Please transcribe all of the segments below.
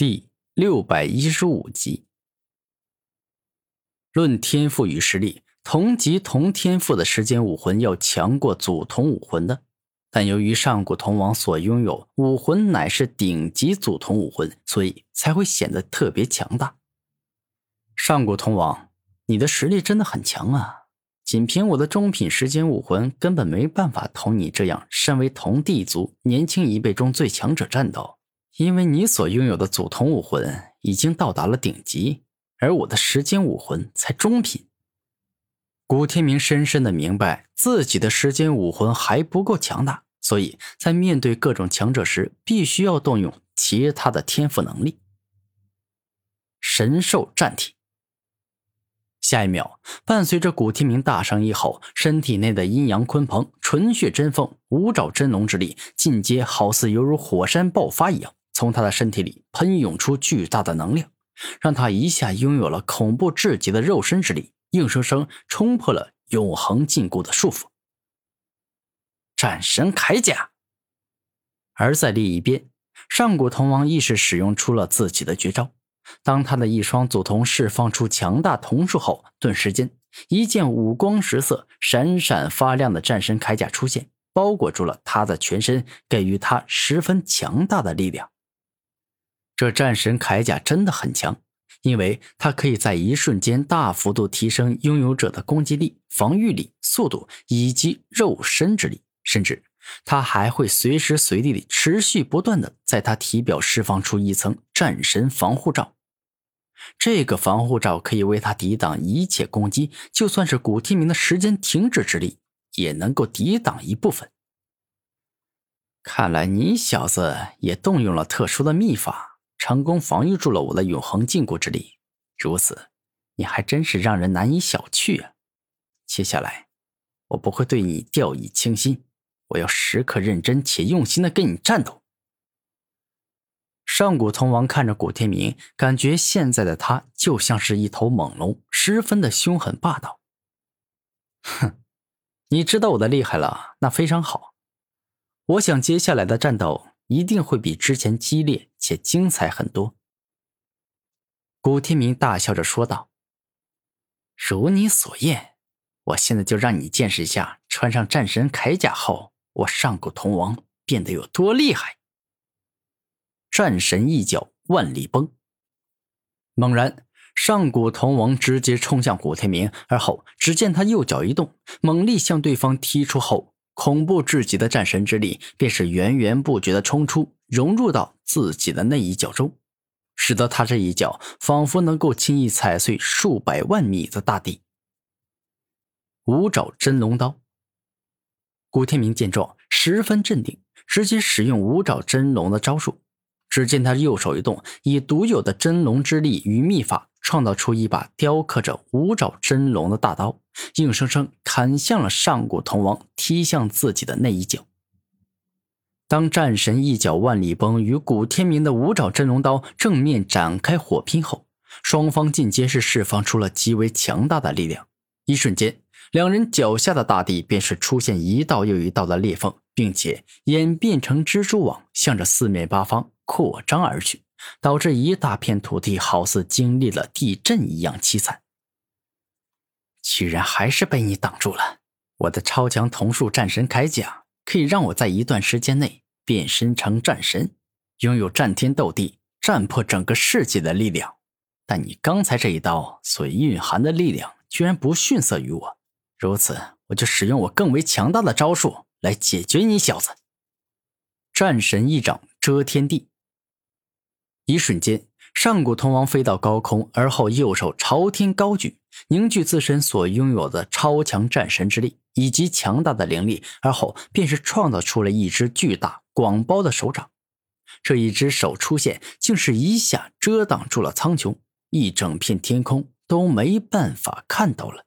第六百一十五集，论天赋与实力，同级同天赋的时间武魂要强过祖宗武魂的。但由于上古铜王所拥有武魂乃是顶级祖宗武魂，所以才会显得特别强大。上古铜王，你的实力真的很强啊！仅凭我的中品时间武魂，根本没办法同你这样身为同地族年轻一辈中最强者战斗。因为你所拥有的祖宗武魂已经到达了顶级，而我的时间武魂才中品。古天明深深的明白自己的时间武魂还不够强大，所以在面对各种强者时，必须要动用其他的天赋能力。神兽战体。下一秒，伴随着古天明大声一吼，身体内的阴阳鲲鹏、纯血真凤、五爪真龙之力进阶，好似犹如火山爆发一样。从他的身体里喷涌出巨大的能量，让他一下拥有了恐怖至极的肉身之力，硬生生冲破了永恒禁锢的束缚。战神铠甲。而在另一边，上古铜王亦是使用出了自己的绝招。当他的一双祖瞳释放出强大瞳术后，顿时间，一件五光十色、闪闪发亮的战神铠甲出现，包裹住了他的全身，给予他十分强大的力量。这战神铠甲真的很强，因为它可以在一瞬间大幅度提升拥有者的攻击力、防御力、速度以及肉身之力，甚至它还会随时随地里持续不断的在它体表释放出一层战神防护罩。这个防护罩可以为他抵挡一切攻击，就算是古天明的时间停止之力，也能够抵挡一部分。看来你小子也动用了特殊的秘法。成功防御住了我的永恒禁锢之力，如此，你还真是让人难以小觑啊！接下来，我不会对你掉以轻心，我要时刻认真且用心的跟你战斗。上古铜王看着古天明，感觉现在的他就像是一头猛龙，十分的凶狠霸道。哼，你知道我的厉害了，那非常好。我想接下来的战斗。一定会比之前激烈且精彩很多。”古天明大笑着说道。“如你所愿，我现在就让你见识一下，穿上战神铠甲后，我上古铜王变得有多厉害。”战神一脚万里崩。猛然，上古铜王直接冲向古天明，而后只见他右脚一动，猛力向对方踢出后。恐怖至极的战神之力便是源源不绝的冲出，融入到自己的那一脚中，使得他这一脚仿佛能够轻易踩碎数百万米的大地。五爪真龙刀。古天明见状，十分镇定，直接使用五爪真龙的招数。只见他右手一动，以独有的真龙之力与秘法。创造出一把雕刻着五爪真龙的大刀，硬生生砍向了上古铜王踢向自己的那一脚。当战神一脚万里崩与古天明的五爪真龙刀正面展开火拼后，双方尽皆是释放出了极为强大的力量。一瞬间，两人脚下的大地便是出现一道又一道的裂缝，并且演变成蜘蛛网，向着四面八方扩张而去。导致一大片土地好似经历了地震一样凄惨。居然还是被你挡住了！我的超强瞳术战神铠甲可以让我在一段时间内变身成战神，拥有战天斗地、战破整个世界的力量。但你刚才这一刀所蕴含的力量居然不逊色于我，如此我就使用我更为强大的招数来解决你小子。战神一掌遮天地。一瞬间，上古铜王飞到高空，而后右手朝天高举，凝聚自身所拥有的超强战神之力以及强大的灵力，而后便是创造出了一只巨大广包的手掌。这一只手出现，竟是一下遮挡住了苍穹，一整片天空都没办法看到了。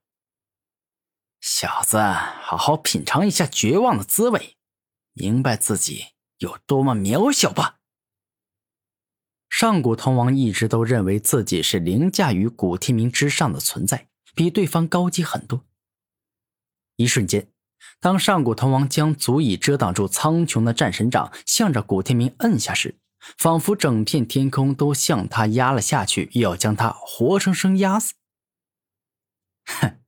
小子，好好品尝一下绝望的滋味，明白自己有多么渺小吧。上古铜王一直都认为自己是凌驾于古天明之上的存在，比对方高级很多。一瞬间，当上古铜王将足以遮挡住苍穹的战神掌向着古天明摁下时，仿佛整片天空都向他压了下去，要将他活生生压死。哼，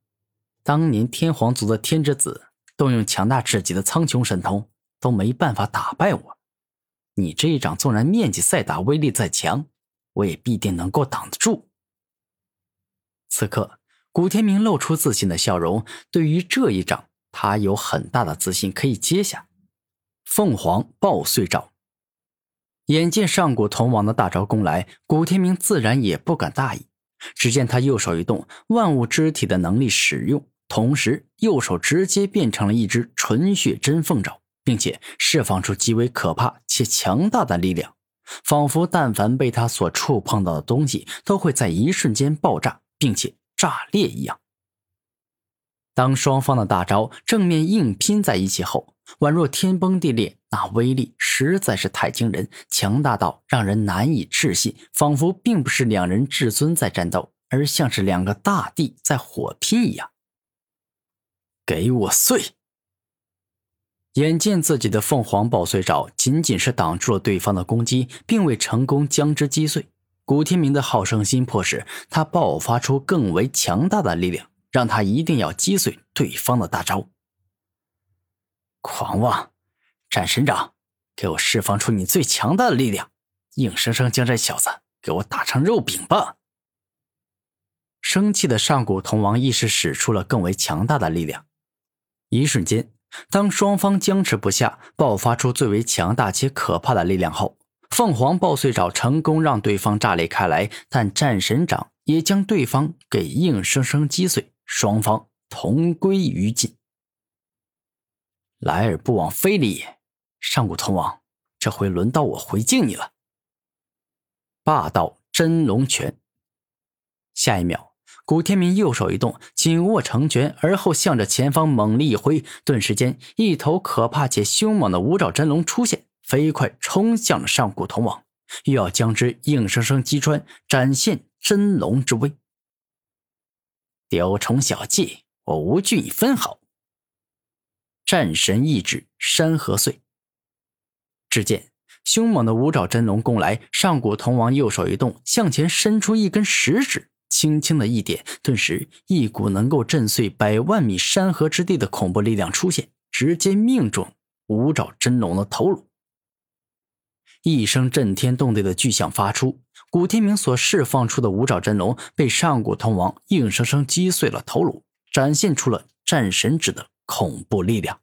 当年天皇族的天之子动用强大至极的苍穹神通，都没办法打败我。你这一掌纵然面积再大，威力再强，我也必定能够挡得住。此刻，古天明露出自信的笑容。对于这一掌，他有很大的自信可以接下。凤凰抱碎爪。眼见上古铜王的大招攻来，古天明自然也不敢大意。只见他右手一动，万物之体的能力使用，同时右手直接变成了一只纯血真凤爪，并且释放出极为可怕且强大的力量，仿佛但凡被他所触碰到的东西，都会在一瞬间爆炸，并且炸裂一样。当双方的大招正面硬拼在一起后，宛若天崩地裂，那威力实在是太惊人，强大到让人难以置信，仿佛并不是两人至尊在战斗，而像是两个大帝在火拼一样。给我碎！眼见自己的凤凰爆碎爪仅仅是挡住了对方的攻击，并未成功将之击碎，古天明的好胜心迫使他爆发出更为强大的力量，让他一定要击碎对方的大招。狂妄，战神掌，给我释放出你最强大的力量，硬生生将这小子给我打成肉饼吧！生气的上古铜王亦是使出了更为强大的力量。一瞬间，当双方僵持不下，爆发出最为强大且可怕的力量后，凤凰爆碎爪成功让对方炸裂开来，但战神掌也将对方给硬生生击碎，双方同归于尽。来而不往非礼也，上古铜王，这回轮到我回敬你了。霸道真龙拳。下一秒，古天明右手一动，紧握成拳，而后向着前方猛力一挥，顿时间，一头可怕且凶猛的五爪真龙出现，飞快冲向了上古铜王，又要将之硬生生击穿，展现真龙之威。雕虫小技，我无惧你分毫。战神意志山河碎。只见凶猛的五爪真龙攻来，上古铜王右手一动，向前伸出一根食指，轻轻的一点，顿时一股能够震碎百万米山河之地的恐怖力量出现，直接命中五爪真龙的头颅。一声震天动地的巨响发出，古天明所释放出的五爪真龙被上古铜王硬生生击碎了头颅，展现出了战神指的。恐怖力量。